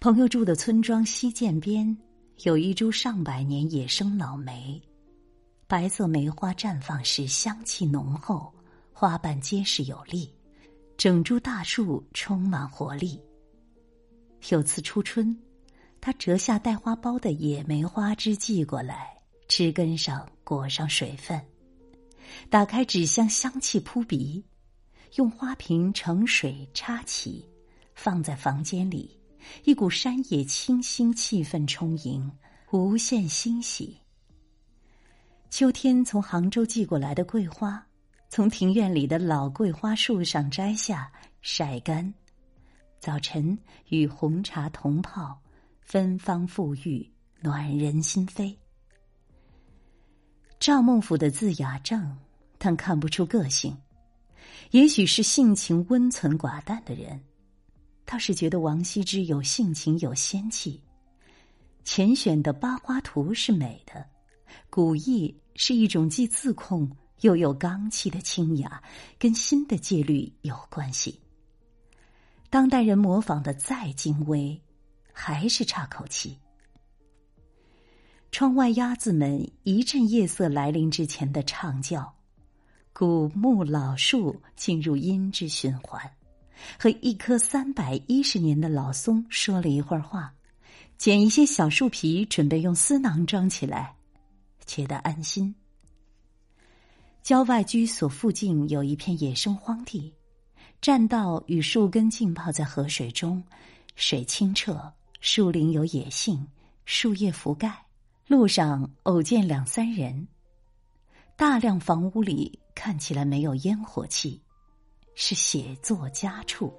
朋友住的村庄西涧边，有一株上百年野生老梅，白色梅花绽放时香气浓厚，花瓣结实有力，整株大树充满活力。有次初春，他折下带花苞的野梅花枝寄过来，枝根上裹上水分，打开纸箱，香气扑鼻，用花瓶盛水插起，放在房间里。一股山野清新气氛充盈，无限欣喜。秋天从杭州寄过来的桂花，从庭院里的老桂花树上摘下晒干，早晨与红茶同泡，芬芳馥郁，暖人心扉。赵孟俯的字雅正，但看不出个性，也许是性情温存寡淡的人。倒是觉得王羲之有性情有仙气，钱选的八花图是美的，古意是一种既自控又有刚气的清雅，跟新的戒律有关系。当代人模仿的再精微，还是差口气。窗外鸭子们一阵夜色来临之前的唱叫，古木老树进入音之循环。和一棵三百一十年的老松说了一会儿话，捡一些小树皮，准备用丝囊装起来，觉得安心。郊外居所附近有一片野生荒地，栈道与树根浸泡在河水中，水清澈，树林有野性，树叶覆盖，路上偶见两三人。大量房屋里看起来没有烟火气。是写作家处。